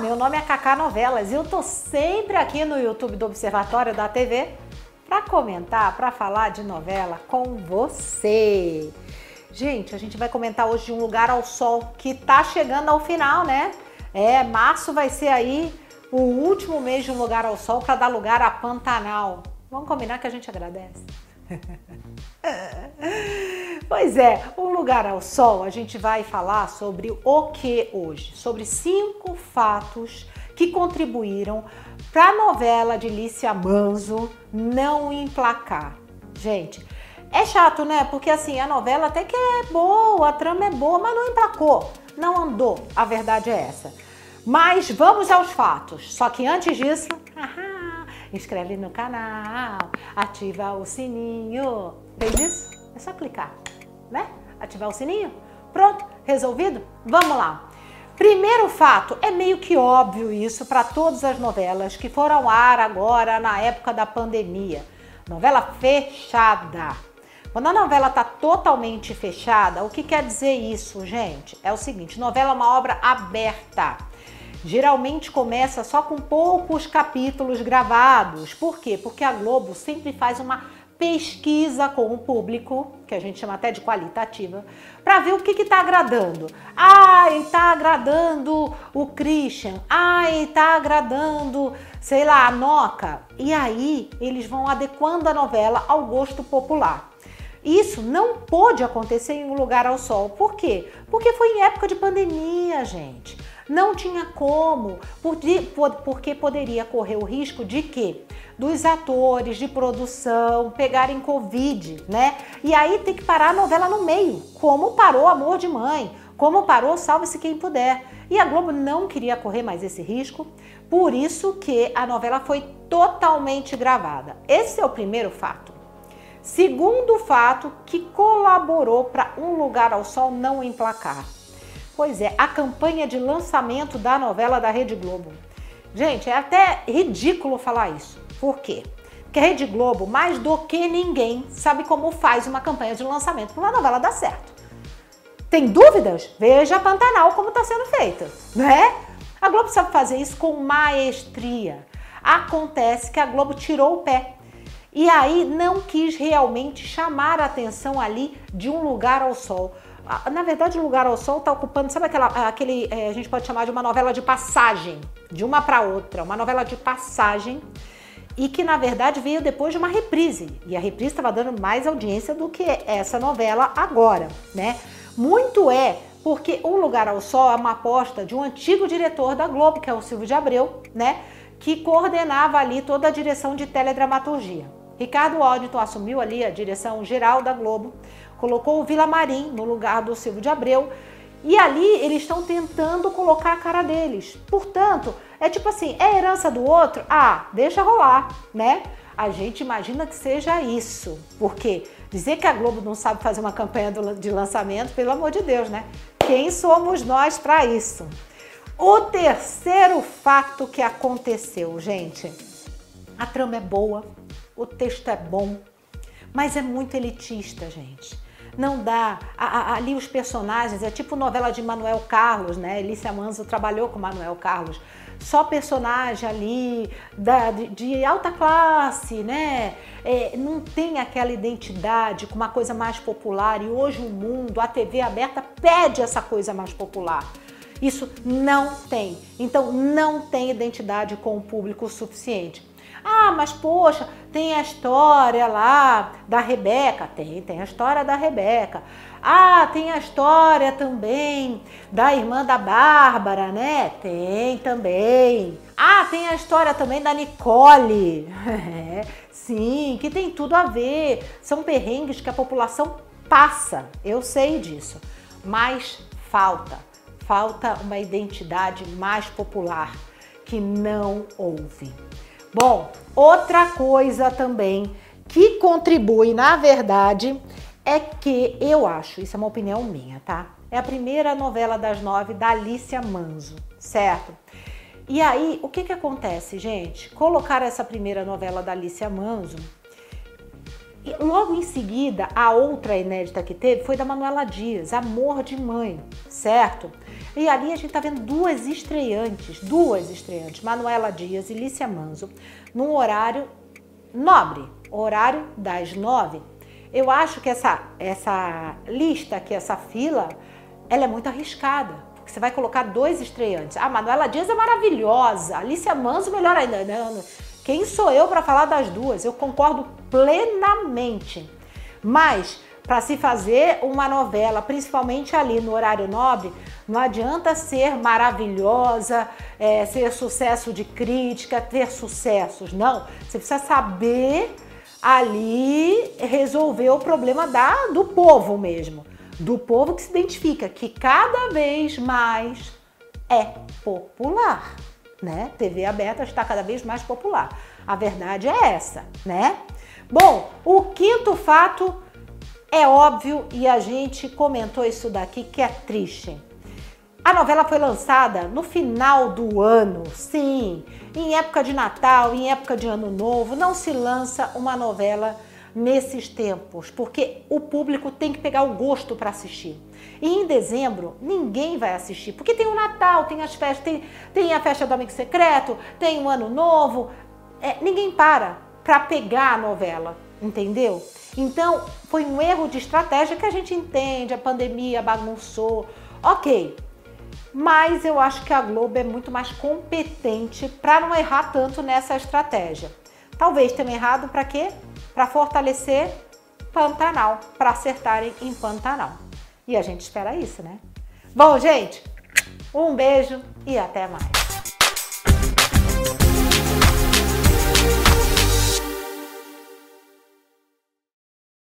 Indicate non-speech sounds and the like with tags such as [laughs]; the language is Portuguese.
meu nome é Cacá Novelas e eu tô sempre aqui no YouTube do Observatório da TV para comentar, para falar de novela com você. Gente, a gente vai comentar hoje de Um Lugar ao Sol, que tá chegando ao final, né? É, março vai ser aí o último mês de Um Lugar ao Sol para dar lugar a Pantanal. Vamos combinar que a gente agradece. [laughs] pois é, Um Lugar ao Sol, a gente vai falar sobre o que hoje? Sobre cinco fatos que contribuíram para a novela de Lícia Manzo não emplacar. Gente, é chato, né? Porque assim, a novela até que é boa, a trama é boa, mas não emplacou, não andou. A verdade é essa. Mas vamos aos fatos. Só que antes disso, inscreve no canal, ativa o sininho. Fez isso? É só clicar, né? Ativar o sininho. Pronto, resolvido? Vamos lá. Primeiro fato, é meio que óbvio isso para todas as novelas que foram ao ar agora na época da pandemia. Novela fechada. Quando a novela está totalmente fechada, o que quer dizer isso, gente? É o seguinte: novela é uma obra aberta geralmente começa só com poucos capítulos gravados. Por quê? Porque a Globo sempre faz uma pesquisa com o público, que a gente chama até de qualitativa, para ver o que está agradando. Ai, está agradando o Christian. Ai, está agradando, sei lá, a Noca. E aí eles vão adequando a novela ao gosto popular. Isso não pôde acontecer em um lugar ao sol. Por quê? Porque foi em época de pandemia, gente. Não tinha como, porque poderia correr o risco de que dos atores de produção pegarem Covid, né? E aí tem que parar a novela no meio, como parou Amor de Mãe, como parou Salve-se Quem Puder. E a Globo não queria correr mais esse risco, por isso que a novela foi totalmente gravada. Esse é o primeiro fato. Segundo fato que colaborou para Um Lugar ao Sol não emplacar Pois é, a campanha de lançamento da novela da Rede Globo. Gente, é até ridículo falar isso. Por quê? Porque a Rede Globo, mais do que ninguém, sabe como faz uma campanha de lançamento para uma novela dar certo. Tem dúvidas? Veja a Pantanal como está sendo feita, né? A Globo sabe fazer isso com maestria. Acontece que a Globo tirou o pé e aí não quis realmente chamar a atenção ali de um lugar ao sol. Na verdade, o Lugar ao Sol está ocupando, sabe aquela, aquele, é, a gente pode chamar de uma novela de passagem, de uma para outra, uma novela de passagem, e que na verdade veio depois de uma reprise. E a reprise estava dando mais audiência do que essa novela agora, né? Muito é porque O Lugar ao Sol é uma aposta de um antigo diretor da Globo, que é o Silvio de Abreu, né? Que coordenava ali toda a direção de teledramaturgia. Ricardo Aldito assumiu ali a direção geral da Globo colocou o Vila Marim no lugar do Silvio de Abreu. E ali eles estão tentando colocar a cara deles. Portanto, é tipo assim, é herança do outro? Ah, deixa rolar, né? A gente imagina que seja isso. Porque dizer que a Globo não sabe fazer uma campanha de lançamento, pelo amor de Deus, né? Quem somos nós para isso? O terceiro fato que aconteceu, gente. A trama é boa, o texto é bom, mas é muito elitista, gente não dá. A, a, ali os personagens, é tipo novela de Manuel Carlos, né? Elícia Manzo trabalhou com Manuel Carlos. Só personagem ali da, de, de alta classe, né? É, não tem aquela identidade com uma coisa mais popular. E hoje o mundo, a TV aberta, pede essa coisa mais popular. Isso não tem. Então, não tem identidade com o público suficiente. Ah, mas poxa, tem a história lá da Rebeca. Tem, tem a história da Rebeca. Ah, tem a história também da irmã da Bárbara, né? Tem também. Ah, tem a história também da Nicole. É, [laughs] sim, que tem tudo a ver. São perrengues que a população passa. Eu sei disso. Mas falta. Falta uma identidade mais popular que não houve. Bom, outra coisa também que contribui, na verdade, é que eu acho, isso é uma opinião minha, tá? É a primeira novela das nove da Alicia Manzo, certo? E aí, o que que acontece, gente? Colocar essa primeira novela da Alicia Manzo, e logo em seguida, a outra inédita que teve foi da Manuela Dias, Amor de Mãe, certo? E ali a gente tá vendo duas estreantes, duas estreantes, Manuela Dias e Lícia Manzo, num horário nobre, horário das nove. Eu acho que essa, essa lista aqui, essa fila, ela é muito arriscada. Porque você vai colocar dois estreantes. A Manuela Dias é maravilhosa, a Lícia Manzo melhor ainda. Não, quem sou eu para falar das duas? Eu concordo plenamente. Mas para se fazer uma novela, principalmente ali no horário nobre, não adianta ser maravilhosa, é, ser sucesso de crítica, ter sucessos. Não, você precisa saber ali resolver o problema da, do povo mesmo. Do povo que se identifica, que cada vez mais é popular, né? TV aberta está cada vez mais popular. A verdade é essa, né? Bom, o quinto fato é óbvio e a gente comentou isso daqui que é triste. A novela foi lançada no final do ano, sim, em época de Natal, em época de Ano Novo, não se lança uma novela nesses tempos, porque o público tem que pegar o gosto para assistir. E em dezembro ninguém vai assistir, porque tem o Natal, tem as festas, tem, tem a festa do Amigo Secreto, tem o Ano Novo, é, ninguém para para pegar a novela, entendeu? Então, foi um erro de estratégia que a gente entende, a pandemia bagunçou, ok. Mas eu acho que a Globo é muito mais competente para não errar tanto nessa estratégia. Talvez tenham errado para quê? Para fortalecer Pantanal, para acertarem em Pantanal. E a gente espera isso, né? Bom, gente, um beijo e até mais.